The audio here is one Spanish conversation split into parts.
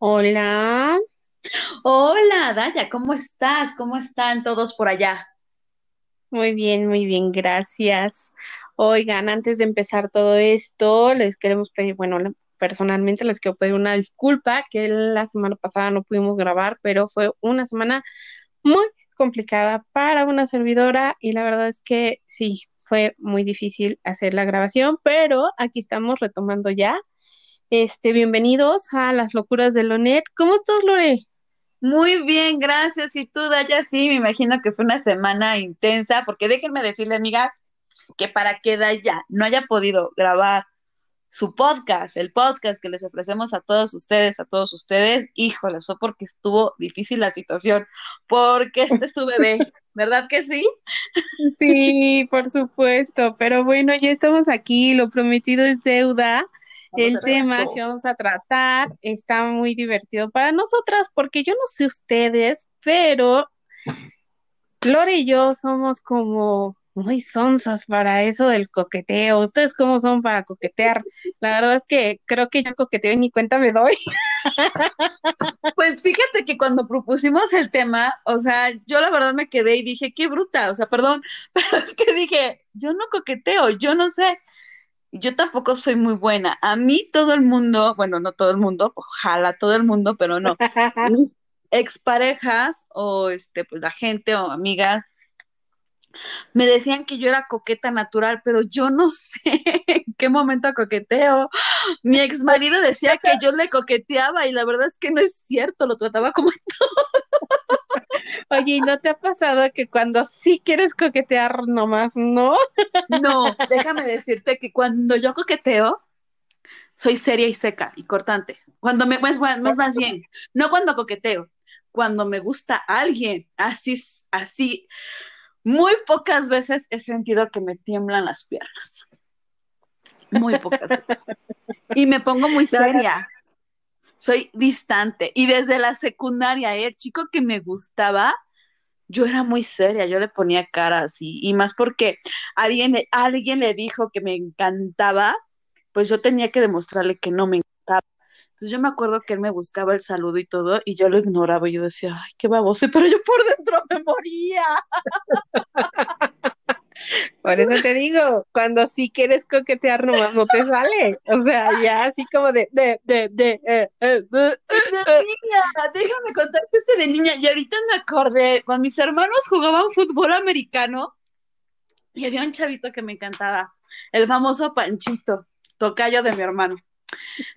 Hola, Hola, Daya, ¿cómo estás? ¿Cómo están todos por allá? muy bien, muy bien, gracias. Oigan, antes de empezar todo esto, les queremos pedir, bueno, personalmente les quiero pedir una disculpa, que la semana pasada no pudimos grabar, pero fue una semana muy complicada para una servidora y la verdad es que sí, fue muy difícil hacer la grabación, pero aquí estamos retomando ya. Este, bienvenidos a las locuras de Lonet. ¿Cómo estás, Lore? Muy bien, gracias. Y tú, Daya, sí, me imagino que fue una semana intensa, porque déjenme decirle, amigas, que para que Daya no haya podido grabar su podcast, el podcast que les ofrecemos a todos ustedes, a todos ustedes, híjoles, fue porque estuvo difícil la situación, porque este es su bebé, ¿verdad que sí? Sí, por supuesto, pero bueno, ya estamos aquí, lo prometido es deuda. El tema que vamos a tratar está muy divertido para nosotras porque yo no sé ustedes, pero Lore y yo somos como muy sonsas para eso del coqueteo. ¿Ustedes cómo son para coquetear? La verdad es que creo que yo coqueteo y ni cuenta me doy. Pues fíjate que cuando propusimos el tema, o sea, yo la verdad me quedé y dije, qué bruta, o sea, perdón, pero es que dije, yo no coqueteo, yo no sé, yo tampoco soy muy buena. A mí todo el mundo, bueno, no todo el mundo, ojalá todo el mundo, pero no, mis exparejas o este, pues la gente o amigas me decían que yo era coqueta natural, pero yo no sé en qué momento coqueteo. Mi ex marido decía que yo le coqueteaba y la verdad es que no es cierto, lo trataba como Oye, ¿y no te ha pasado que cuando sí quieres coquetear nomás no? No, déjame decirte que cuando yo coqueteo, soy seria y seca y cortante. Cuando me, es más, más, más bien, no cuando coqueteo, cuando me gusta alguien, así, así, muy pocas veces he sentido que me tiemblan las piernas. Muy pocas veces. Y me pongo muy seria. Soy distante. Y desde la secundaria, ¿eh? el chico que me gustaba, yo era muy seria, yo le ponía caras y, y más porque alguien, alguien le dijo que me encantaba, pues yo tenía que demostrarle que no me encantaba. Entonces yo me acuerdo que él me buscaba el saludo y todo y yo lo ignoraba y yo decía, ay, qué baboso, pero yo por dentro me moría. Por eso te digo, cuando sí quieres coquetear nomás no te sale. O sea, ya así como de, de, de, de, eh, eh, de, de niña, déjame contarte este de niña. Y ahorita me acordé, cuando mis hermanos jugaban fútbol americano, y había un chavito que me encantaba, el famoso Panchito, tocayo de mi hermano.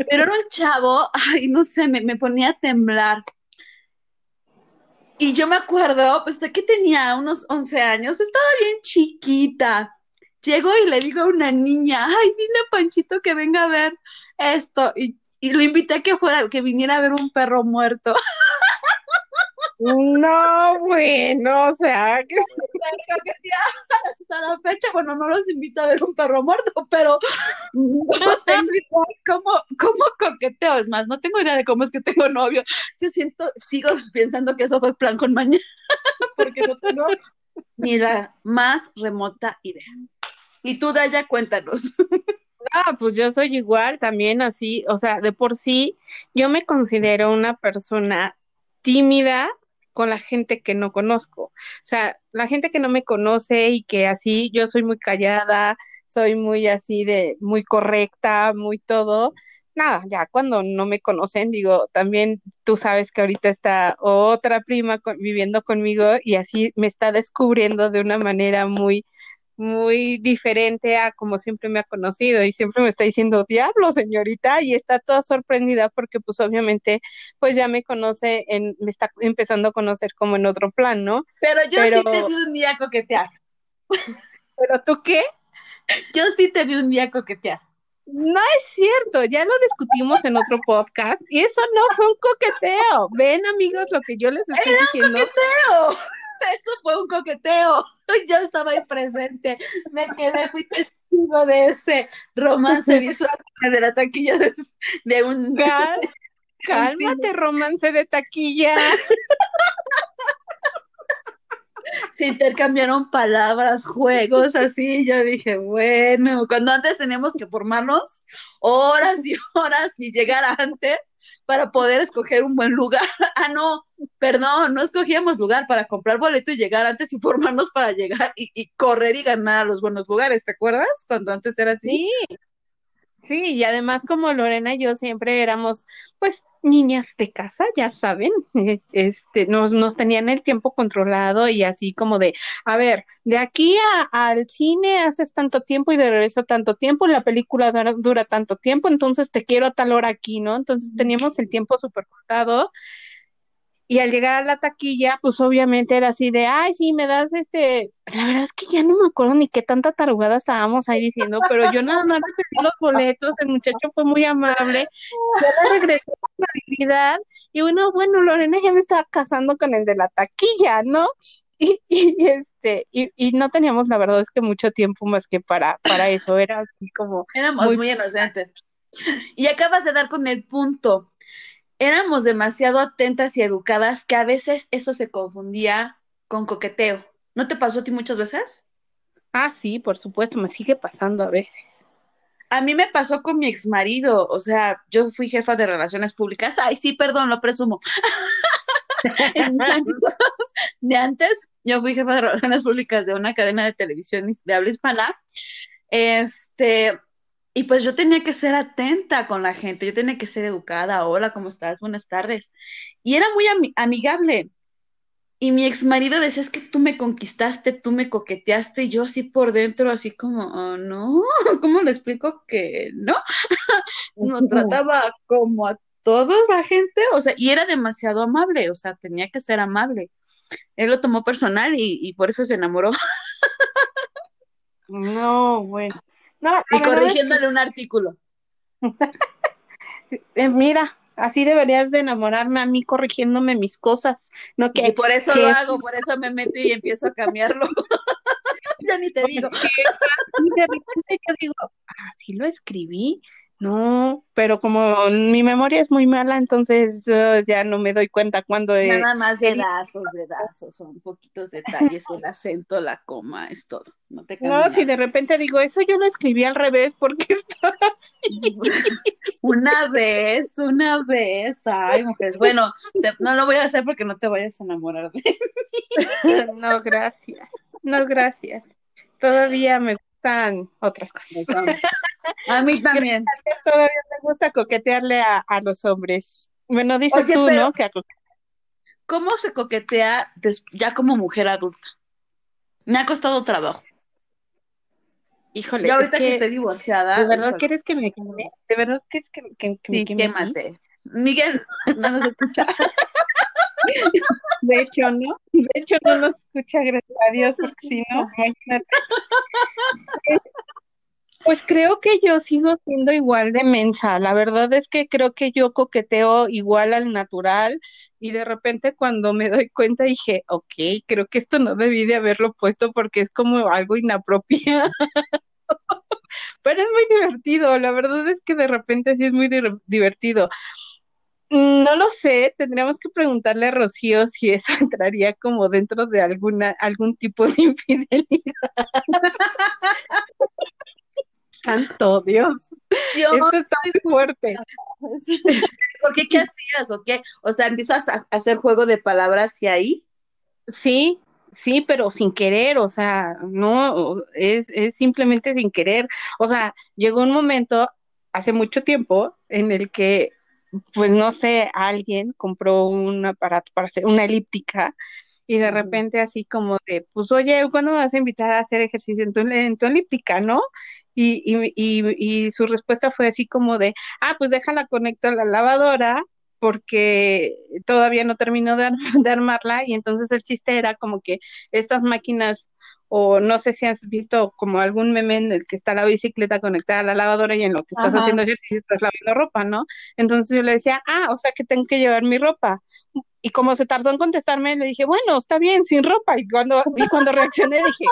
Pero era un chavo, ay, no sé, me, me ponía a temblar. Y yo me acuerdo, pues de que tenía unos 11 años, estaba bien chiquita. Llego y le digo a una niña, ay, dile a Panchito que venga a ver esto. Y, y lo invité a que fuera, que viniera a ver un perro muerto. No, bueno, o sea, que... hasta la fecha, bueno, no los invito a ver un perro muerto, pero no tengo idea cómo, cómo coqueteo, es más, no tengo idea de cómo es que tengo novio. Yo siento, sigo pensando que eso fue plan con mañana, porque no tengo ni la más remota idea. Y tú, Daya, cuéntanos. Ah, pues yo soy igual también así, o sea, de por sí yo me considero una persona tímida con la gente que no conozco. O sea, la gente que no me conoce y que así yo soy muy callada, soy muy así de muy correcta, muy todo. Nada, ya cuando no me conocen, digo, también tú sabes que ahorita está otra prima con, viviendo conmigo y así me está descubriendo de una manera muy muy diferente a como siempre me ha conocido y siempre me está diciendo, diablo, señorita, y está toda sorprendida porque pues obviamente pues ya me conoce, en, me está empezando a conocer como en otro plan, ¿no? Pero yo Pero... sí te vi un día coquetear. ¿Pero tú qué? Yo sí te vi un día coquetear. No es cierto, ya lo discutimos en otro podcast y eso no fue un coqueteo. Ven, amigos, lo que yo les estoy Era diciendo. Un coqueteo. Eso fue un coqueteo. Yo estaba ahí presente. Me quedé, fui testigo de ese romance visual de la taquilla de, de un. Cal cálmate, romance de taquilla. se intercambiaron palabras, juegos, así. Yo dije, bueno, cuando antes teníamos que formarnos horas y horas y llegar antes para poder escoger un buen lugar. Ah, no, perdón, no escogíamos lugar para comprar boleto y llegar antes y formarnos para llegar y, y correr y ganar a los buenos lugares. ¿Te acuerdas? Cuando antes era así. Sí, Sí, y además como Lorena y yo siempre éramos, pues, niñas de casa, ya saben, este, nos, nos tenían el tiempo controlado y así como de, a ver, de aquí a, al cine haces tanto tiempo y de regreso tanto tiempo, la película dura, dura tanto tiempo, entonces te quiero a tal hora aquí, ¿no? Entonces teníamos el tiempo súper cortado y al llegar a la taquilla, pues obviamente era así de, ay, sí, me das este, la verdad es que ya no me acuerdo ni qué tanta tarugada estábamos ahí diciendo, pero yo nada más le pedí los boletos, el muchacho fue muy amable, yo le regresé la habilidad y bueno, bueno, Lorena ya me estaba casando con el de la taquilla, ¿no? Y, y este, y, y, no teníamos la verdad es que mucho tiempo más que para, para eso, era así como... Éramos muy, muy inocentes. Y acabas de dar con el punto éramos demasiado atentas y educadas que a veces eso se confundía con coqueteo. ¿No te pasó a ti muchas veces? Ah, sí, por supuesto, me sigue pasando a veces. A mí me pasó con mi ex marido, o sea, yo fui jefa de relaciones públicas. Ay, sí, perdón, lo presumo. en años de antes, yo fui jefa de relaciones públicas de una cadena de televisión de habla hispana. Este, y pues yo tenía que ser atenta con la gente, yo tenía que ser educada, hola, ¿cómo estás? Buenas tardes. Y era muy am amigable. Y mi ex marido decía, es que tú me conquistaste, tú me coqueteaste, y yo así por dentro, así como, oh, no, ¿cómo le explico que no? no trataba como a toda la gente, o sea, y era demasiado amable, o sea, tenía que ser amable. Él lo tomó personal y, y por eso se enamoró. no, bueno. No, y corrigiéndole es que... un artículo. eh, mira, así deberías de enamorarme a mí corrigiéndome mis cosas, no que y por eso que... lo hago, por eso me meto y empiezo a cambiarlo. ya ni te digo. y de repente yo digo, ah, sí lo escribí, no, pero como mi memoria es muy mala, entonces yo ya no me doy cuenta cuando... Nada más dedazos, dedazos, son poquitos detalles, el acento, la coma, es todo. No, te no si de repente digo, eso yo lo escribí al revés, porque está así? una vez, una vez, ay, mujeres, bueno, te, no lo voy a hacer porque no te vayas a enamorar de mí. no, gracias, no, gracias. Todavía me gustan otras cosas. A mí también. Todavía me gusta coquetearle a, a los hombres. Bueno, dices Oye, tú, ¿no? Que ¿Cómo se coquetea ya como mujer adulta? Me ha costado trabajo. Híjole. Ya ahorita es que, que, estoy divorciada. ¿De verdad híjole. quieres que me queme? ¿De verdad quieres que, que, que sí, me queme? quémate. Miguel, no nos escucha. De hecho, ¿no? De hecho, no nos escucha, gracias a Dios, porque si no, imagínate. Pues creo que yo sigo siendo igual de mensa. La verdad es que creo que yo coqueteo igual al natural y de repente cuando me doy cuenta dije, ok, creo que esto no debí de haberlo puesto porque es como algo inapropiado. Pero es muy divertido, la verdad es que de repente sí es muy divertido. No lo sé, tendríamos que preguntarle a Rocío si eso entraría como dentro de alguna algún tipo de infidelidad. Santo Dios. Dios. Esto está muy fuerte. ¿Por qué qué hacías o qué? O sea, empiezas a hacer juego de palabras y ahí. Sí, sí, pero sin querer, o sea, no, es, es simplemente sin querer. O sea, llegó un momento hace mucho tiempo en el que, pues no sé, alguien compró un aparato para hacer una elíptica y de repente así como de, pues oye, ¿cuándo me vas a invitar a hacer ejercicio en tu, en tu elíptica, no? Y, y, y, y, su respuesta fue así como de, ah, pues déjala conecto a la lavadora porque todavía no terminó de, de, armarla y entonces el chiste era como que estas máquinas o no sé si has visto como algún meme en el que está la bicicleta conectada a la lavadora y en lo que estás Ajá. haciendo ejercicio estás lavando ropa, ¿no? Entonces yo le decía, ah, o sea que tengo que llevar mi ropa. Y como se tardó en contestarme, le dije, bueno, está bien, sin ropa. Y cuando, y cuando reaccioné dije,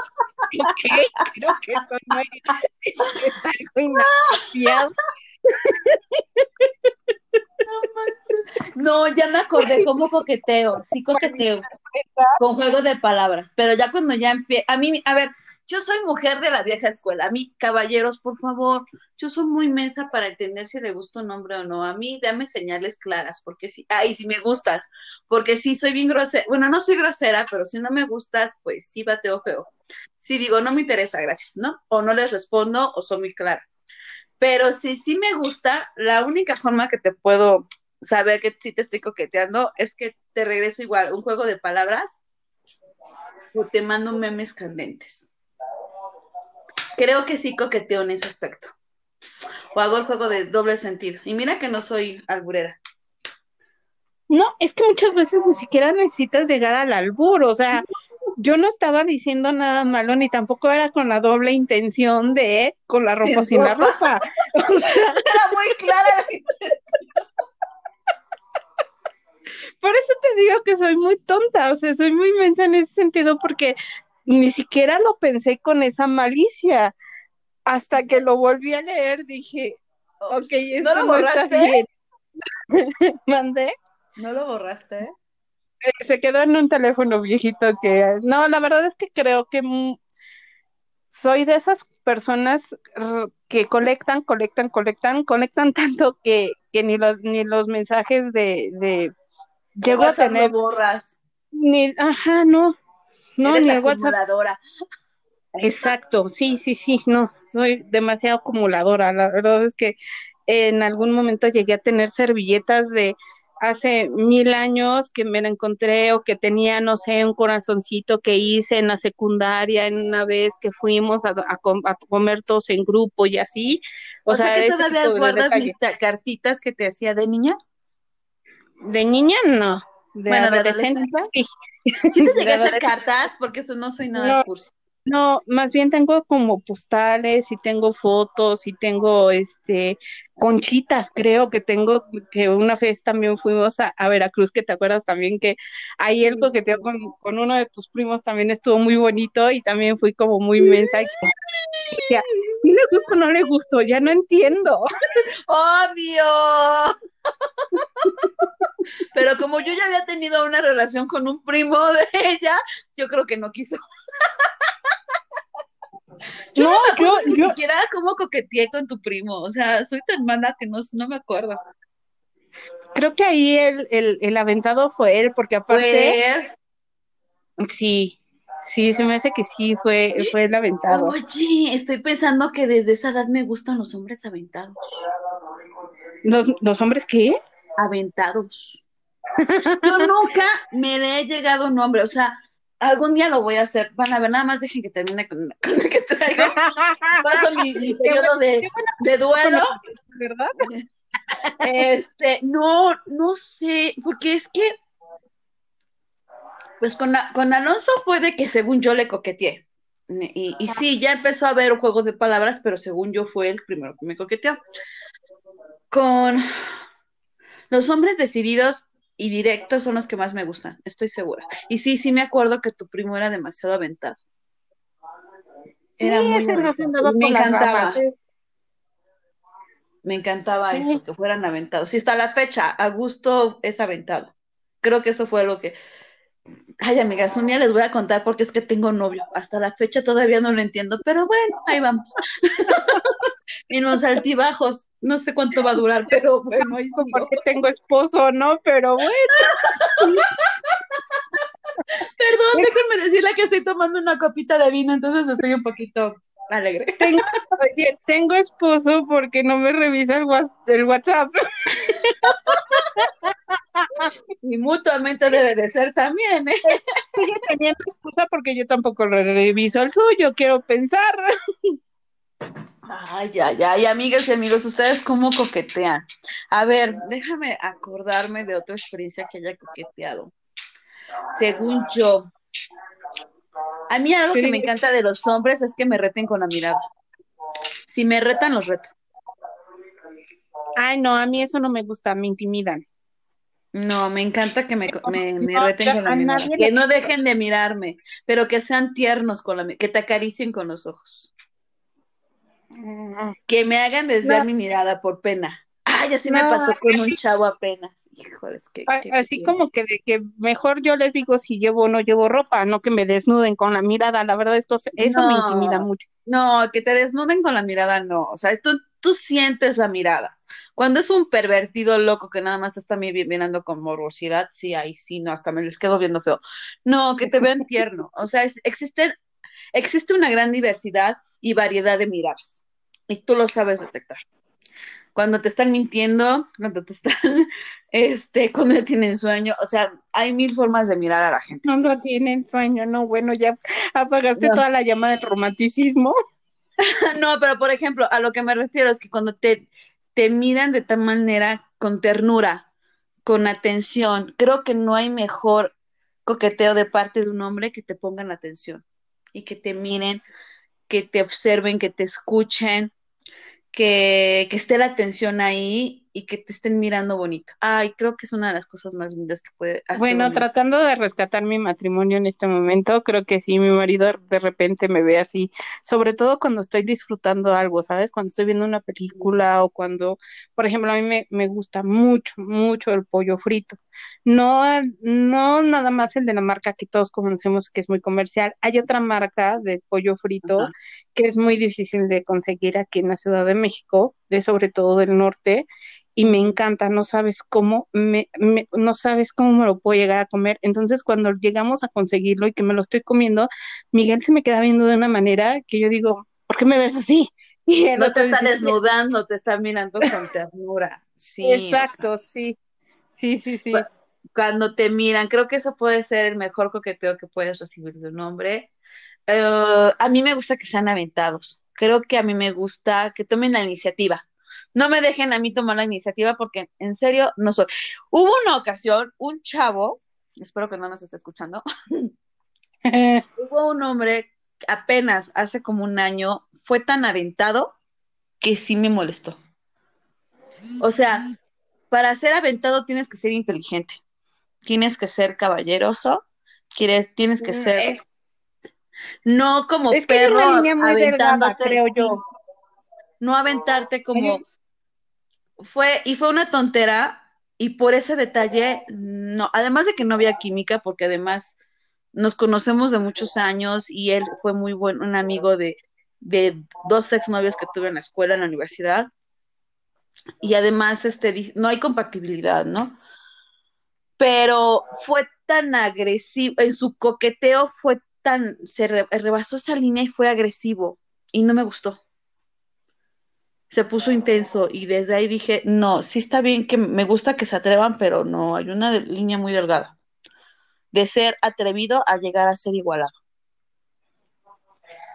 ok, creo que eso no es, es algo inapropiado. No, ya me acordé cómo coqueteo, sí coqueteo. Con juego de palabras, pero ya cuando ya empieza, a mí, a ver, yo soy mujer de la vieja escuela, a mí, caballeros, por favor, yo soy muy mensa para entender si le gusta un hombre o no, a mí dame señales claras, porque si, ay, si me gustas, porque si soy bien grosera, bueno, no soy grosera, pero si no me gustas, pues sí bateo feo. Si digo, no me interesa, gracias, ¿no? O no les respondo o soy muy clara. Pero si sí me gusta, la única forma que te puedo saber que sí te estoy coqueteando es que te regreso igual un juego de palabras o te mando memes candentes. Creo que sí coqueteo en ese aspecto. O hago el juego de doble sentido. Y mira que no soy alburera. No, es que muchas veces ni siquiera necesitas llegar al albur, o sea, yo no estaba diciendo nada malo, ni tampoco era con la doble intención de con la ropa sin la ropa. O sea, era muy clara la intención. Por eso te digo que soy muy tonta, o sea, soy muy inmensa en ese sentido porque ni siquiera lo pensé con esa malicia. Hasta que lo volví a leer dije, ok, ¿No lo borraste? ¿Mandé? ¿No lo borraste? Eh, se quedó en un teléfono viejito que, no, la verdad es que creo que soy de esas personas que colectan, colectan, colectan, colectan tanto que, que ni los, ni los mensajes de, de llego a tener, lo borras. ni, ajá, no, no, Eres ni el WhatsApp. acumuladora. Exacto, sí, sí, sí, no, soy demasiado acumuladora. La verdad es que en algún momento llegué a tener servilletas de hace mil años que me la encontré o que tenía, no sé, un corazoncito que hice en la secundaria en una vez que fuimos a, a com- a comer todos en grupo y así. O, sea, que ese todavía guardas mis ta- cartitas que te hacía de niña. De niña, no. De Bueno, de adolescente, adolescente. sí. Sí te llegué a hacer cartas, porque eso no soy nada No. de cursi. No, más bien tengo como postales y tengo fotos y tengo este conchitas, creo que tengo que una vez también fuimos a, a Veracruz, que te acuerdas también que ahí el coqueteo con, con uno de tus primos también estuvo muy bonito y también fui como muy inmensa y como ¿sí le gusto o no le gusto? Ya no entiendo. ¡Obvio! Pero como yo ya había tenido una relación con un primo de ella, yo creo que no quiso. Yo No, no, yo, ni yo, siquiera cómo coqueteé con tu primo. O sea, soy tan mala que no, no me acuerdo. creo que ahí el, el, el aventado fue él, porque aparte, Fue. sí, sí, se me hace que sí fue, fue el aventado. Oye, estoy pensando que desde esa edad me gustan los hombres aventados. ¿Los, los hombres qué? Aventados. Yo nunca me le he llegado un hombre, o sea, algún día lo voy a hacer. Van a ver, nada más dejen que termine con, con el que traigo. Paso mi, mi periodo de, de duelo. ¿Verdad? Este, no, no sé, porque es que, pues con, con Alonso fue de que según yo le coqueteé. Y, y sí, ya empezó a haber un juego de palabras, pero según yo fue el primero que me coqueteó. Con los hombres decididos y directos son los que más me gustan, estoy segura. Y sí, sí me acuerdo que tu primo era demasiado aventado. Sí, Era muy ese no se andaba. Me encantaba. ramas. ¿eh? Me encantaba Sí. eso, que fueran aventados. Sí, hasta la fecha, a gusto es aventado. Creo que eso fue lo que. Ay, amigas, un día les voy a contar porque es que tengo novio. Hasta la fecha todavía no lo entiendo, pero bueno, ahí vamos. en los altibajos, no sé cuánto va a durar, pero bueno, ahí sigo. Porque tengo esposo, ¿no? Pero bueno, Perdón, déjenme decirle que estoy tomando una copita de vino, entonces estoy un poquito alegre. tengo, oye, tengo esposo porque no me revisa el, el WhatsApp. Y mutuamente debe de ser también, ¿eh? Sigue teniendo esposa porque yo tampoco reviso el suyo, quiero pensar. Ay, ay, ay, amigas y amigos, ¿ustedes cómo coquetean? A ver, déjame acordarme de otra experiencia que haya coqueteado. Según yo, a mí algo que me encanta de los hombres es que me reten con la mirada. Si me retan, los reto. Ay, no, a mí eso no me gusta, me intimidan. No, me encanta que me, me, me No, reten yo con la mirada. Que no dejen de mirarme, pero que sean tiernos con la que te acaricien con los ojos. Que me hagan desviar No. mi mirada por pena. Ay, así me pasó con un chavo apenas. Híjoles, que. Así como que de que mejor yo les digo si llevo o no llevo ropa, no que me desnuden con la mirada. La verdad, esto, eso me intimida mucho. No, que te desnuden con la mirada, no. O sea, tú, tú sientes la mirada. Cuando es un pervertido loco que nada más te está mirando con morbosidad, sí, ahí sí, no, hasta me les quedo viendo feo. No, que te vean tierno. O sea, existe, existe una gran diversidad y variedad de miradas. Y tú lo sabes detectar cuando te están mintiendo, cuando te están, este, cuando tienen sueño, o sea, hay mil formas de mirar a la gente. Cuando tienen sueño, no, bueno, ya apagaste toda la llama del romanticismo. no, pero por ejemplo, a lo que me refiero es que cuando te, te miran de tal manera con ternura, con atención, creo que no hay mejor coqueteo de parte de un hombre que te pongan atención y que te miren, que te observen, que te escuchen, que, que esté la atención ahí y que te estén mirando bonito. Ay, creo que es una de las cosas más lindas que puede hacer. Bueno, tratando de rescatar mi matrimonio en este momento, creo que sí, mi marido de repente me ve así, sobre todo cuando estoy disfrutando algo, ¿sabes? Cuando estoy viendo una película o cuando, por ejemplo, a mí me, me gusta mucho, mucho el pollo frito. No, no nada más el de la marca que todos conocemos que es muy comercial. Hay otra marca de pollo frito que es muy difícil de conseguir aquí en la Ciudad de México, de sobre todo del norte, y me encanta, no sabes cómo me, no sabes cómo me lo puedo llegar a comer. Entonces, cuando llegamos a conseguirlo y que me lo estoy comiendo, Miguel se me queda viendo de una manera que yo digo, ¿por qué me ves así? Y no te está desnudando, te está mirando con ternura. Sí. Exacto, sí. Sí, sí, sí. Cuando te miran, creo que eso puede ser el mejor coqueteo que puedes recibir de un hombre. Eh, a mí me gusta que sean aventados. Creo que a mí me gusta que tomen la iniciativa no me dejen a mí tomar la iniciativa porque en serio no soy. Hubo una ocasión, un chavo, espero que no nos esté escuchando, hubo un hombre apenas hace como un año, fue tan aventado que sí me molestó. O sea, para ser aventado tienes que ser inteligente, tienes que ser caballeroso, quieres, tienes que mm, ser... No como es perro aventándote, creo yo. No aventarte como fue, y fue una tontera, y por ese detalle, no, además de que no había química, porque además nos conocemos de muchos años y él fue muy buen, un amigo de, de dos exnovios que tuve en la escuela, en la universidad, y además, este, no hay compatibilidad, ¿no? Pero fue tan agresivo, en su coqueteo fue tan, se rebasó esa línea y fue agresivo, y no me gustó se puso intenso y desde ahí dije, no, sí está bien que me gusta que se atrevan, pero no, hay una línea muy delgada de ser atrevido a llegar a ser igualado.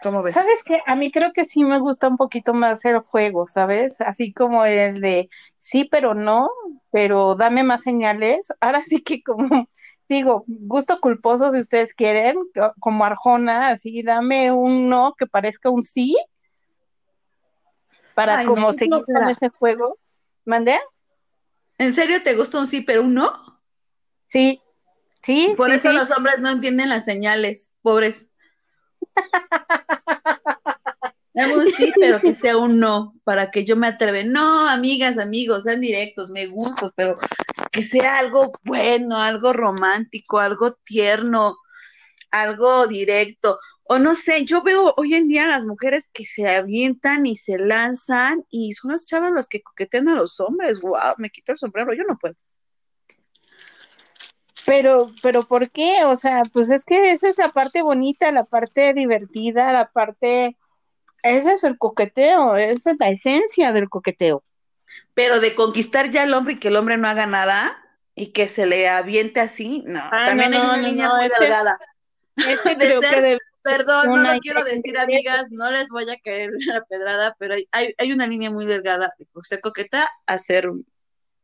¿Cómo ves? Sabes que a mí creo que sí me gusta un poquito más el juego, ¿sabes? Así como el de sí, pero no, pero dame más señales. Ahora sí que como digo, gusto culposo si ustedes quieren, como Arjona, así dame un no que parezca un sí para como seguir con ese juego. ¿Mandé? ¿En serio te gusta un sí, pero un no? Sí, sí. Por eso los hombres no entienden las señales, pobres. Dame un sí, pero que sea un no, para que yo me atreve. No, amigas, amigos, sean directos, me gustas, pero que sea algo bueno, algo romántico, algo tierno, algo directo o no sé, yo veo hoy en día a las mujeres que se avientan y se lanzan y son las chavas las que coquetean a los hombres. Wow, me quito el sombrero, yo no puedo. Pero, pero ¿por qué? O sea, pues es que esa es la parte bonita, la parte divertida, la parte, ese es el coqueteo, esa es la esencia del coqueteo. Pero de conquistar ya al hombre y que el hombre no haga nada y que se le aviente así, no. Ah, También hay una línea muy delgada. es que creo que Perdón, no lo quiero decir, amigas, no les voy a caer la pedrada, pero hay, hay una línea muy delgada de ser coqueta a ser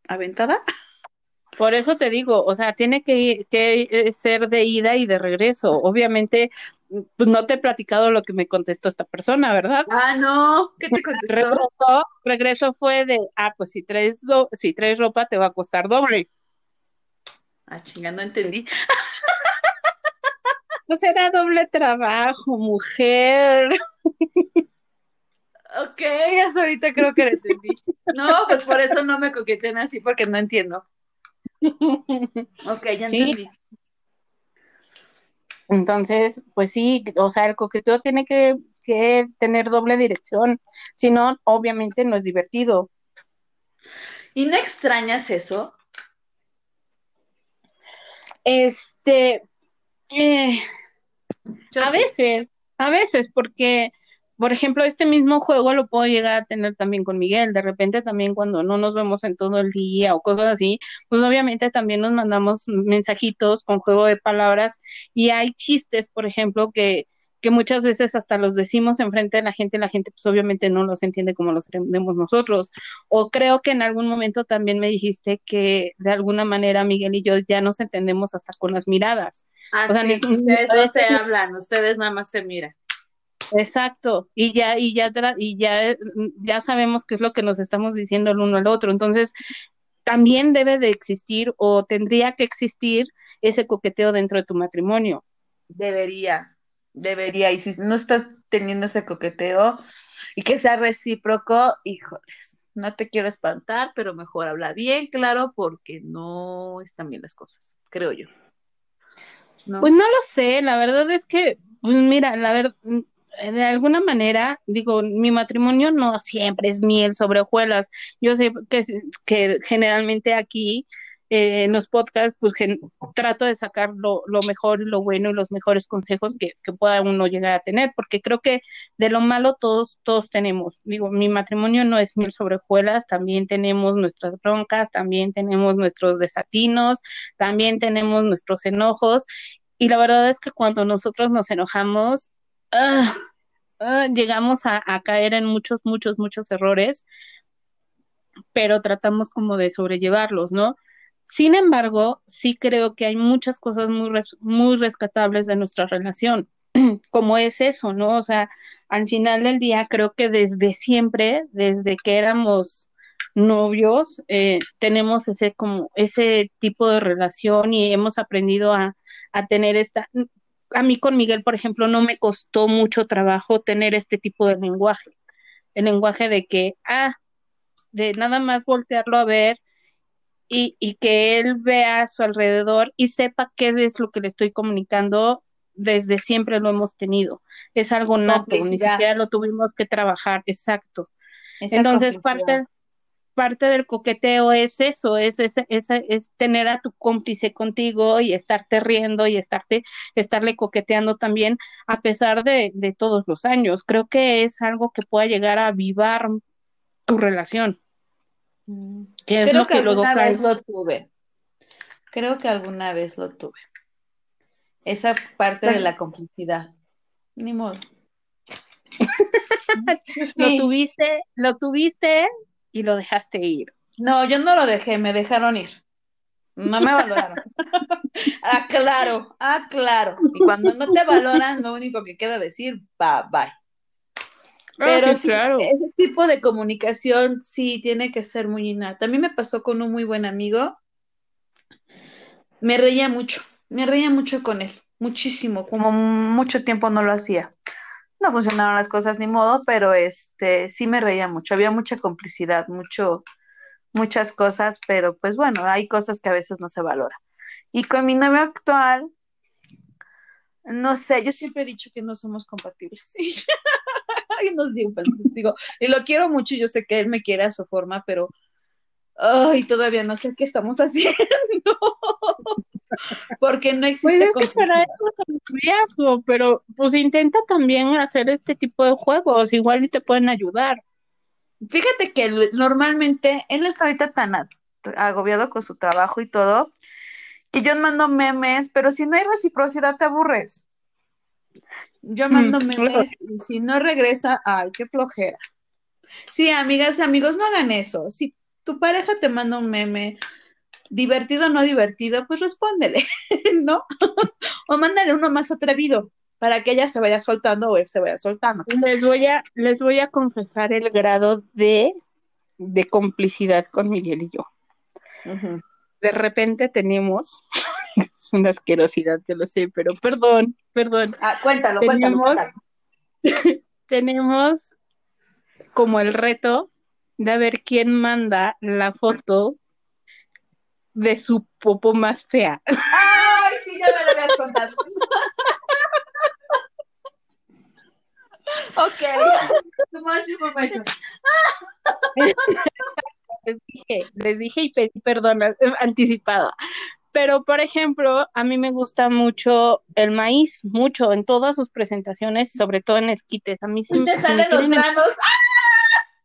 aventada. Por eso te digo, o sea, tiene que, que, eh, ser de ida y de regreso. Obviamente, pues no te he platicado lo que me contestó esta persona, ¿verdad? Ah, no, ¿qué te contestó? Regreso, regreso fue de, ah, pues si traes, si traes ropa te va a costar doble. Ah, chinga, no entendí. Pues era doble trabajo, mujer. Ok, hasta ahorita creo que lo entendí. No, pues por eso no me coquetean así, porque no entiendo. Ok, ya entendí. Entonces, pues sí, o sea, el coqueteo tiene que, que tener doble dirección, si no, obviamente no es divertido. ¿Y no extrañas eso? Este, eh, Yo a sí. veces, a veces, porque, por ejemplo, este mismo juego lo puedo llegar a tener también con Miguel. De repente también cuando no nos vemos en todo el día o cosas así, pues obviamente también nos mandamos mensajitos con juego de palabras y hay chistes, por ejemplo, que, que muchas veces hasta los decimos enfrente de la gente, la gente pues obviamente no los entiende como los entendemos nosotros. O creo que en algún momento también me dijiste que de alguna manera Miguel y yo ya nos entendemos hasta con las miradas. Ah, O sea, ni- ustedes no se hablan, ustedes nada más se miran. Exacto, y ya, y ya, y ya, ya sabemos qué es lo que nos estamos diciendo el uno al otro. Entonces, también debe de existir o tendría que existir ese coqueteo dentro de tu matrimonio. Debería, debería. Y si no estás teniendo ese coqueteo y que sea recíproco, híjoles, no te quiero espantar, pero mejor habla bien, claro, porque no están bien las cosas, creo yo. ¿No? Pues no lo sé, la verdad es que, pues mira, la verdad, de alguna manera, digo, mi matrimonio no siempre es miel sobre hojuelas. Yo sé que, que generalmente aquí eh, en los podcasts, pues gen- trato de sacar lo, mejor y lo bueno y los mejores consejos que, pueda uno llegar a tener, porque creo que de lo malo todos, todos tenemos. Digo, mi matrimonio no es miel sobre hojuelas, también tenemos nuestras broncas, también tenemos nuestros desatinos, también tenemos nuestros enojos. Y la verdad es que cuando nosotros nos enojamos, ah, ah, llegamos a caer en muchos, muchos, muchos errores, pero tratamos como de sobrellevarlos, ¿no? Sin embargo, sí creo que hay muchas cosas muy, muy rescatables de nuestra relación, como es eso, ¿no? O sea, al final del día creo que desde siempre, desde que éramos novios, eh, tenemos ese como ese tipo de relación y hemos aprendido a, a tener esta. A mí con Miguel, por ejemplo, no me costó mucho trabajo tener este tipo de lenguaje, el lenguaje de que, ah, de nada más voltearlo a ver y, y que él vea a su alrededor y sepa qué es lo que le estoy comunicando, desde siempre lo hemos tenido. Es algo nato, ni siquiera lo tuvimos que trabajar, exacto. Esa Entonces, parte, parte del coqueteo es eso, es, es, es, es tener a tu cómplice contigo y estarte riendo y estarte, estarle coqueteando también a pesar de, de todos los años. Creo que es algo que pueda llegar a avivar tu relación. Mm. Que es Creo lo que que luego vez lo tuve. Creo que alguna vez lo tuve. Esa parte de la complicidad. Ni modo. Lo Sí. tuviste, lo tuviste y lo dejaste ir. No, yo no lo dejé, me dejaron ir. No me valoraron. ah, claro, ah, claro. Y cuando no te valoran, lo único que queda decir, bye, bye. Pero Ah, sí, claro. ese tipo de comunicación sí tiene que ser muy innata. A mí me pasó con un muy buen amigo. Me reía mucho, me reía mucho con él, muchísimo, como mucho tiempo no lo hacía. No funcionaron las cosas ni modo, pero este sí me reía mucho, había mucha complicidad, mucho, muchas cosas, pero pues bueno, hay cosas que a veces no se valoran. Y con mi novio actual, no sé, yo siempre he dicho que no somos compatibles. Y no digo, pues, digo, y lo quiero mucho y yo sé que él me quiere a su forma, pero ay, todavía no sé qué estamos haciendo. Porque no Pues existe es que para eso es un riesgo, pero pues intenta también hacer este tipo de juegos, igual y te pueden ayudar. Fíjate que normalmente él está ahorita tan agobiado con su trabajo y todo, que yo mando memes, pero si no hay reciprocidad te aburres. Yo mando Mm, claro. memes y si no regresa, ay, qué flojera. Sí, amigas y amigos, no hagan eso. Si tu pareja te manda un meme, divertido o no divertido, pues respóndele, ¿no? O mándale uno más atrevido para que ella se vaya soltando o él se vaya soltando. Les voy a, les voy a confesar el grado de, de complicidad con Miguel y yo. De repente tenemos, es una asquerosidad, yo lo sé, pero perdón, perdón. Ah, cuéntalo, cuéntalo, Tenemos- cuéntalo. tenemos como el reto de ver quién manda la foto de su popo más fea. Ay, sí, ya me lo habías contado. ok. Les dije, les dije y pedí perdón anticipada. Pero, por ejemplo, a mí me gusta mucho el maíz, mucho, en todas sus presentaciones, sobre todo en esquites. A mí sí, te salen los granos.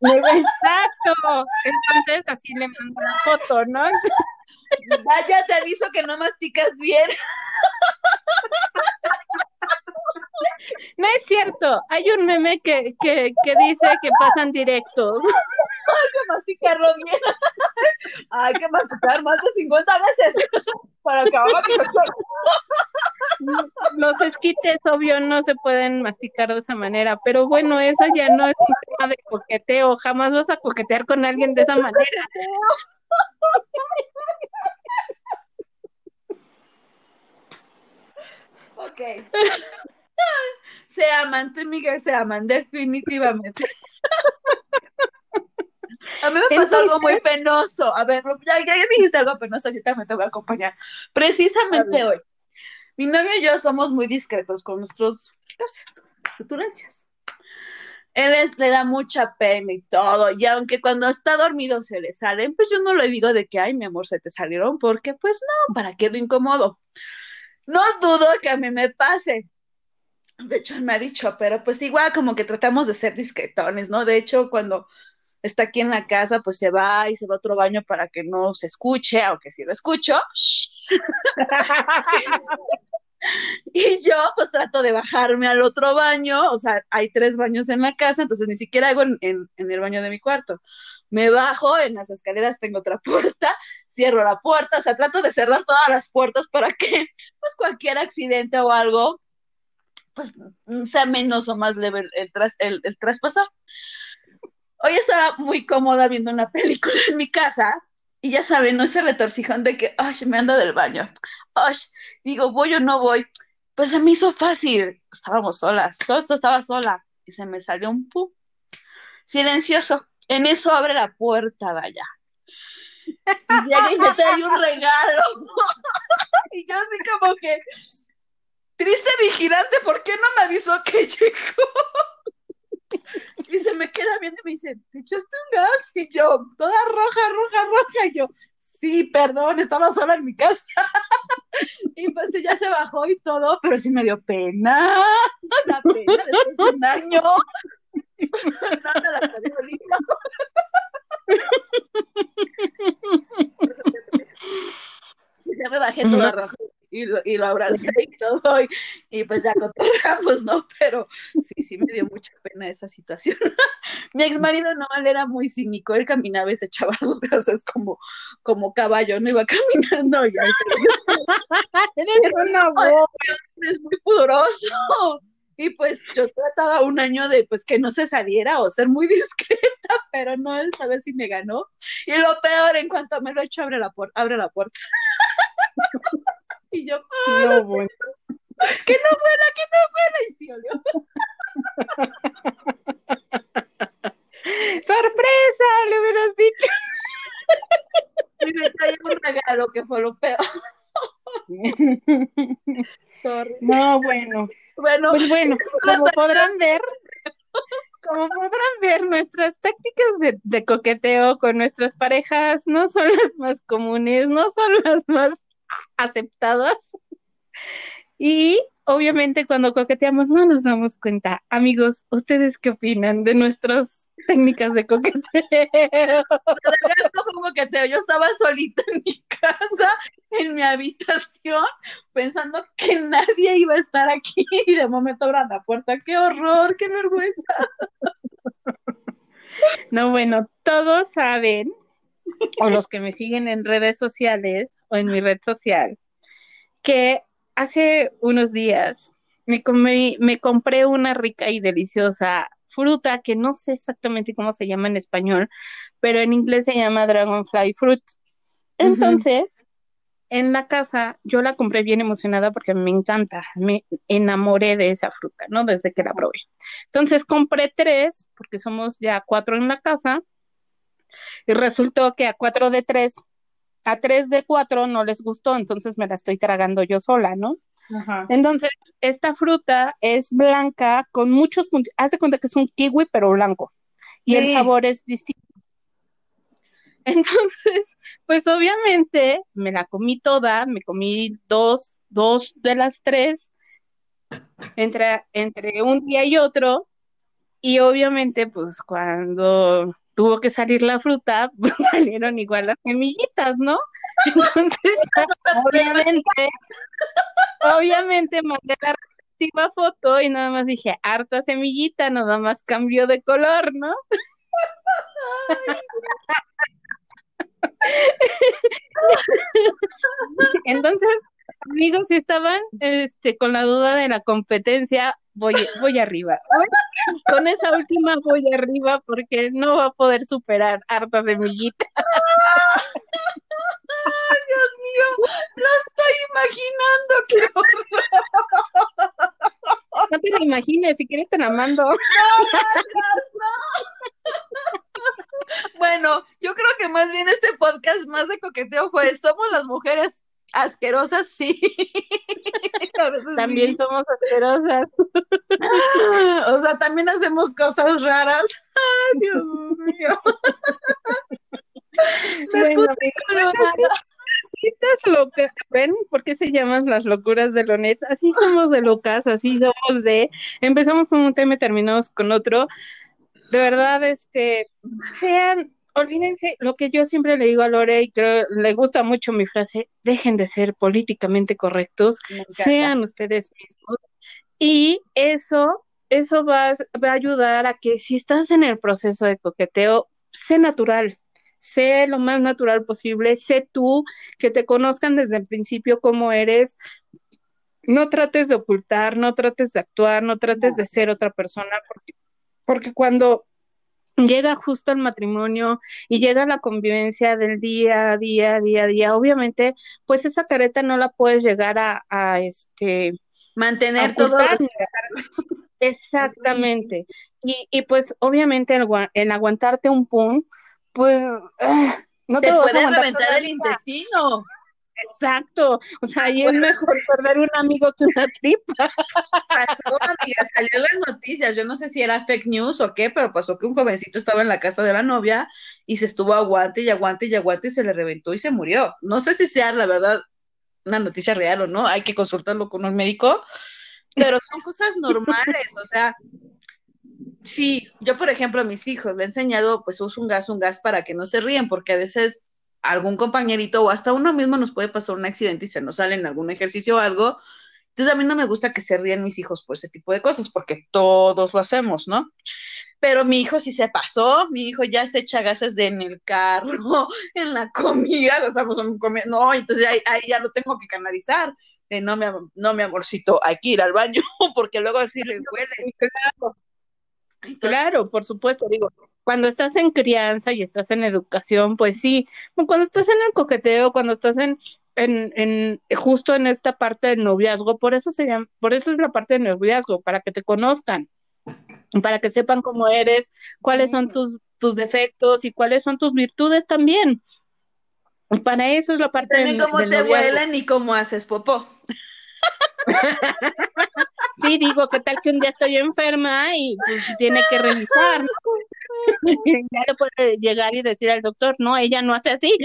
Exacto. Entonces, así le mando la foto, ¿no? Vaya, te aviso que no masticas bien. No es cierto. Hay un meme que, que, que dice que pasan directos. Hay que masticarlo bien. Hay que masticar más de 50 veces para acabar Los esquites, obvio, no se pueden masticar de esa manera, pero bueno, eso ya no es un tema de coqueteo. Jamás vas a coquetear con alguien de esa manera. Ok. Se aman, tú y Miguel se aman, definitivamente. A mí me pasó algo muy penoso. A ver, ya, ya, me dijiste algo penoso, ahorita me tengo que acompañar. Precisamente hoy, mi novio y yo somos muy discretos con nuestros gracias, futurencias. Él le da mucha pena y todo, y aunque cuando está dormido se le salen, pues yo no le digo de que, ay, mi amor, se te salieron, porque pues no, para qué lo incómodo. No dudo que a mí me pase. De hecho, él me ha dicho, pero pues igual como que tratamos de ser discretones, ¿no? De hecho, cuando está aquí en la casa, pues se va y se va a otro baño para que no se escuche, aunque si lo escucho. y yo pues trato de bajarme al otro baño, o sea, hay tres baños en la casa, entonces ni siquiera hago en, en, el baño de mi cuarto. Me bajo, en las escaleras tengo otra puerta, cierro la puerta, o sea, trato de cerrar todas las puertas para que pues cualquier accidente o algo pues sea menos o más leve el, tras, el, el traspasar. Hoy estaba muy cómoda viendo una película en mi casa y ya saben, no ese retorcijón de que, ay, me anda del baño. Ay, digo, voy o no voy. Pues se me hizo fácil. Estábamos solas, solo estaba sola y se me salió un pu. Silencioso. En eso abre la puerta, vaya. Y llega y me trae un regalo. y yo así como que, triste vigilante, ¿por qué no me avisó que llegó? Y se me queda viendo y me dice, ¿te echaste un gas? Y yo, toda roja, roja, roja. Y yo, sí, perdón, estaba sola en mi casa. y pues ella se bajó y todo, pero sí me dio pena. La pena después de un año. no me la ya me bajé toda roja y lo, y lo abracé y todo, y, pues ya cotorramos, ¿no? Pero sí, sí me dio mucha pena esa situación. Mi ex marido no, él era muy cínico, él caminaba y se echaba los gases como, como caballo, no iba caminando y Eres una Es muy pudoroso. Y pues yo trataba un año de pues que no se saliera o ser muy discreta, pero no, esta vez sí me ganó. Y lo peor, en cuanto me lo echo, abre la, abre la puerta. Y yo, ah, no, bueno. que no fuera, que no fuera. Y sí, olió. ¡Sorpresa! Le hubieras dicho. Y me traía un regalo que fue lo peor. No, bueno. Bueno, pues bueno, como podrán ver, como podrán ver, nuestras tácticas de, de, coqueteo con nuestras parejas no son las más comunes, no son las más aceptadas. Y obviamente cuando coqueteamos no nos damos cuenta. Amigos, ¿ustedes qué opinan de nuestras técnicas de coqueteo? coqueteo. Yo estaba solita en mi casa, en mi habitación, pensando que nadie iba a estar aquí y de momento abran la puerta. ¡Qué horror! ¡Qué vergüenza! No, bueno, todos saben o los que me siguen en redes sociales o en mi red social, que hace unos días me, me compré una rica y deliciosa fruta que no sé exactamente cómo se llama en español, pero en inglés se llama dragonfly fruit. Entonces, en la casa, yo la compré bien emocionada porque me encanta, me enamoré de esa fruta, ¿no? Desde que la probé. Entonces compré tres, porque somos ya cuatro en la casa, y resultó que a cuatro de tres, a tres de cuatro no les gustó, entonces me la estoy tragando yo sola, ¿no? Ajá. Entonces, esta fruta es blanca con muchos puntos, haz de cuenta que es un kiwi, pero blanco, y el sabor es distinto. Entonces, pues obviamente me la comí toda, me comí dos, dos de las tres entre, entre un día y otro, y obviamente pues cuando tuvo que salir la fruta, pues salieron igual las semillitas, ¿no? Entonces, obviamente, obviamente mandé la respectiva foto y nada más dije, harta semillita, nada más cambió de color, ¿no? Entonces, amigos, si estaban este, con la duda de la competencia, voy, voy arriba. Con esa última voy arriba porque no va a poder superar harta semillita. Ay, Dios mío, lo estoy imaginando. qué horror. No te lo imagines, si quieres te la mando. Bueno, yo creo que más bien este podcast más de coqueteo fue, somos las mujeres asquerosas, sí. También sí. somos asquerosas. O sea, también hacemos cosas raras. Ay, Dios mío. Me Bueno. Citas locas, ¿ven por qué se llaman las locuras de Lonet? Así somos de locas, así somos de, empezamos con un tema y terminamos con otro. De verdad, este, sean, olvídense lo que yo siempre le digo a Lore y creo le gusta mucho mi frase, dejen de ser políticamente correctos, sean ustedes mismos. Y eso, eso va, a- va a ayudar a que si estás en el proceso de coqueteo, sé natural, sé lo más natural posible, sé tú, que te conozcan desde el principio cómo eres. No trates de ocultar, no trates de actuar, no trates de ser otra persona, porque, porque cuando llega justo el matrimonio y llega la convivencia del día a día, día a día, obviamente, pues esa careta no la puedes llegar a, a este Mantener todo. ocultar. Exactamente. Y, y pues obviamente el, el aguantarte un pum, pues ah, no te, Te lo vas a reventar el intestino. Exacto. O sea, ahí es mejor perder un amigo que una tripa. Pasó, amiga, salió en las noticias. Yo no sé si era fake news o qué, pero pasó que un jovencito estaba en la casa de la novia y se estuvo aguante y aguante y aguante y se le reventó y se murió. No sé si sea la verdad una noticia real o no, hay que consultarlo con un médico, pero son cosas normales, o sea, sí, yo por ejemplo a mis hijos le he enseñado, pues usa un gas, un gas para que no se ríen, porque a veces algún compañerito o hasta uno mismo nos puede pasar un accidente y se nos sale en algún ejercicio o algo. Entonces a mí no me gusta que se rían mis hijos por ese tipo de cosas, porque todos lo hacemos, ¿no? Pero mi hijo sí se pasó, mi hijo ya se echa gases de en el carro, en la comida, o sea, pues, comi- no, entonces ahí, ahí ya lo tengo que canalizar, de no, mi, no, mi amorcito, hay que ir al baño, porque luego así le huele. Claro, Entonces, claro, por supuesto, digo, cuando estás en crianza y estás en educación, pues sí, cuando estás en el coqueteo, cuando estás en, en, en justo en esta parte del noviazgo, por eso se llama, por eso es la parte del noviazgo, para que te conozcan, para que sepan cómo eres, cuáles son tus, tus defectos y cuáles son tus virtudes también. Para eso es la parte también del- cómo del te noviazgo. huelen y cómo haces popó. Sí, digo, ¿qué tal que un día estoy enferma y pues, tiene que revisar? ¿no? Ya le puede llegar y decir al doctor, no, ella no hace así.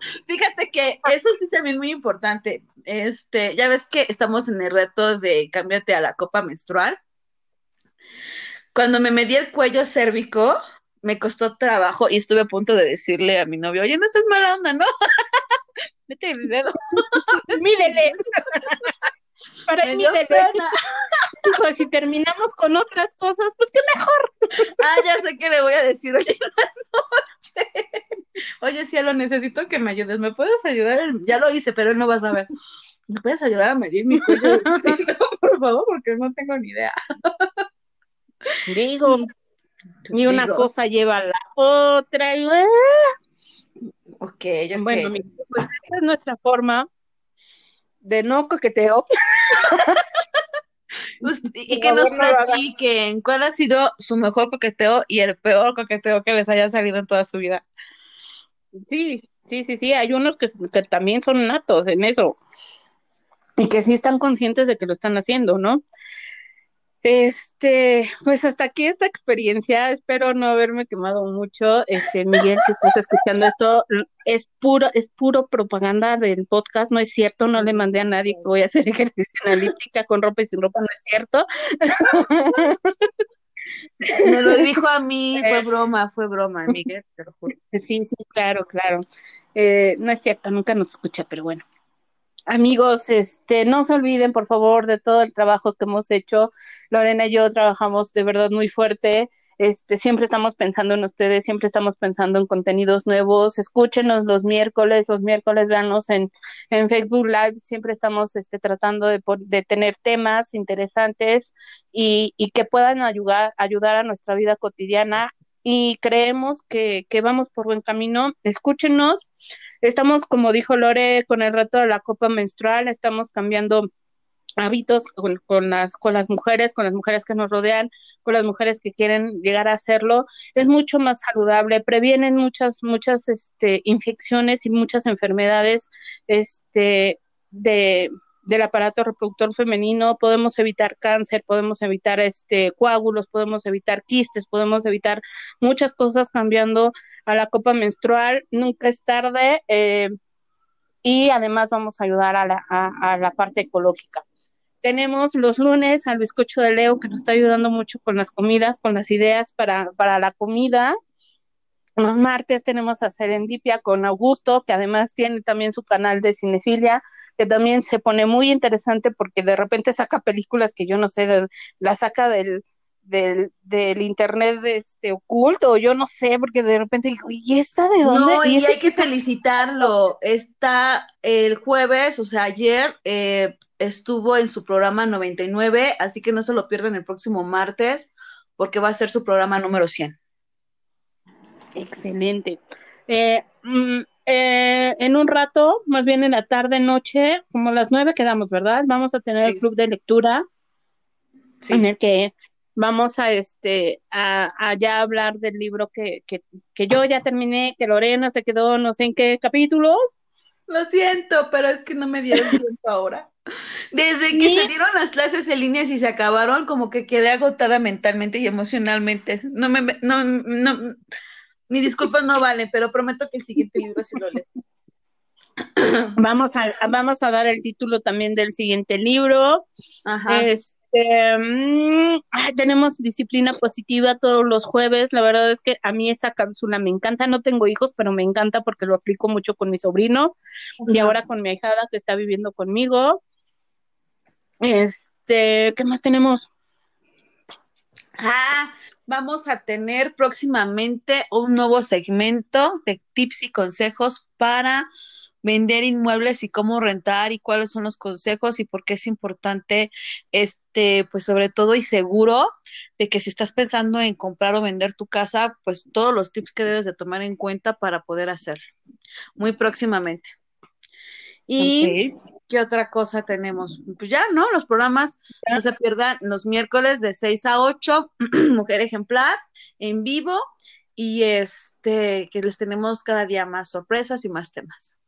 Fíjate que eso sí también muy importante. Este, ya ves que estamos en el reto de cámbiate a la copa menstrual. Cuando me medí el cuello cérvico, me costó trabajo y estuve a punto de decirle a mi novio, oye, no seas mala onda, ¿no? Mete el dedo. Mídele. Para Me ahí dio pena. Pues si terminamos con otras cosas, pues qué mejor. Ah, ya sé que le voy a decir, oye, en la noche. Oye, cielo, necesito que me ayudes. ¿Me puedes ayudar? Ya lo hice, pero él no va a saber. ¿Me puedes ayudar a medir mi cuello? Por favor, porque no tengo ni idea. Digo, y una Digo, cosa lleva a la otra. ¡ah! Ok, Bueno, pues esta es nuestra forma de no coqueteo. Pues, y que nos platiquen cuál ha sido su mejor coqueteo y el peor coqueteo que les haya salido en toda su vida. Sí, sí, sí, sí, hay unos que, que también son natos en eso y que sí están conscientes de que lo están haciendo, ¿no? Este, pues hasta aquí esta experiencia, espero no haberme quemado mucho. Este, Miguel, si estás escuchando esto, es puro, es puro propaganda del podcast, no es cierto, no le mandé a nadie que voy a hacer ejercicio analítica con ropa y sin ropa, no es cierto. Me lo dijo a mí, fue eh. broma, fue broma, Miguel, te lo juro. Sí, sí, claro, claro. Eh, no es cierto, nunca nos escucha, pero bueno. Amigos, este, no se olviden, por favor, de todo el trabajo que hemos hecho. Lorena y yo trabajamos de verdad muy fuerte. Este, siempre estamos pensando en ustedes, siempre estamos pensando en contenidos nuevos. Escúchenos los miércoles, los miércoles véanos en, en Facebook Live. Siempre estamos este, tratando de, de tener temas interesantes y, y que puedan ayudar, ayudar a nuestra vida cotidiana. Y creemos que, que vamos por buen camino. Escúchenos Estamos, como dijo Lore, con el reto de la copa menstrual, estamos cambiando hábitos con, las con las mujeres, con las mujeres que nos rodean, con las mujeres que quieren llegar a hacerlo, es mucho más saludable, previenen muchas muchas este infecciones y muchas enfermedades este de del aparato reproductor femenino, podemos evitar cáncer, podemos evitar este coágulos, podemos evitar quistes, podemos evitar muchas cosas cambiando a la copa menstrual, nunca es tarde eh, y además vamos a ayudar a la, a la parte ecológica. Tenemos los lunes al bizcocho de Leo que nos está ayudando mucho con las comidas, con las ideas para, para la comida. Los martes tenemos a Serendipia con Augusto, que además tiene también su canal de cinefilia, que también se pone muy interesante porque de repente saca películas que yo no sé, de, la saca del, del, del internet este oculto, yo no sé, porque de repente dijo, ¿y esa de dónde? No, y, hay que felicitarlo. Está el jueves, o sea, ayer eh, estuvo en su programa 99, así que no se lo pierdan el próximo martes, porque va a ser su programa número 100. Excelente. Eh, mm, eh, en un rato, más bien en la tarde, noche, como las nueve quedamos, ¿verdad? Vamos a tener el club de lectura en el que vamos a este a, ya hablar del libro que, que, que, yo ya terminé, que Lorena se quedó no sé en qué capítulo. Lo siento, pero es que no me dieron tiempo ahora. Desde que se dieron las clases en línea y se acabaron, como que quedé agotada mentalmente y emocionalmente. No me no, no mi disculpas no vale, pero prometo que el siguiente libro sí lo leo. Vamos a, vamos a dar el título también del siguiente libro. Ajá. Este, mm, tenemos disciplina positiva todos los jueves. La verdad es que a mí esa cápsula me encanta. No tengo hijos, pero me encanta porque lo aplico mucho con mi sobrino y ahora con mi ahijada que está viviendo conmigo. Este, ¿qué más tenemos? Ah, vamos a tener próximamente un nuevo segmento de tips y consejos para vender inmuebles y cómo rentar y cuáles son los consejos y por qué es importante, este, pues sobre todo y seguro de que si estás pensando en comprar o vender tu casa, pues todos los tips que debes de tomar en cuenta para poder hacerlo. Muy próximamente. Y ¿Qué otra cosa tenemos? Pues ya, ¿no? Los programas no se pierdan los miércoles de 6 a 8, Mujer Ejemplar, en vivo, y este, que les tenemos cada día más sorpresas y más temas.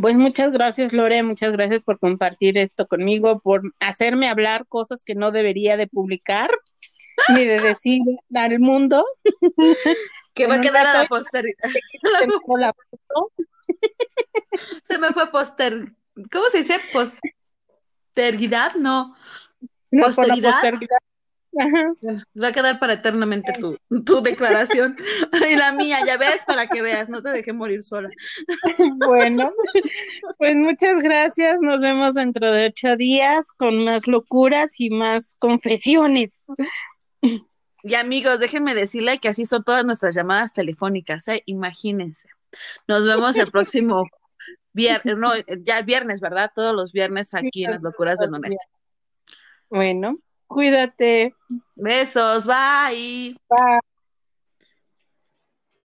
Pues muchas gracias, Lore, muchas gracias por compartir esto conmigo, por hacerme hablar cosas que no debería de publicar ni de decir al mundo. Que va a quedar a la posteridad. Se me fue poster. ¿Cómo se dice? Posteridad, no. Posteridad. Va a quedar para eternamente tu, tu declaración. Y la mía, ya ves, para que veas, no te dejé morir sola. Bueno, pues muchas gracias. Nos vemos dentro de ocho días con más locuras y más confesiones. Y amigos, déjenme decirle que así son todas nuestras llamadas telefónicas, ¿eh? imagínense. Nos vemos el próximo viernes, no, ya viernes, ¿verdad? Todos los viernes aquí en las locuras de Nonet. Bueno, cuídate. Besos, bye. Bye.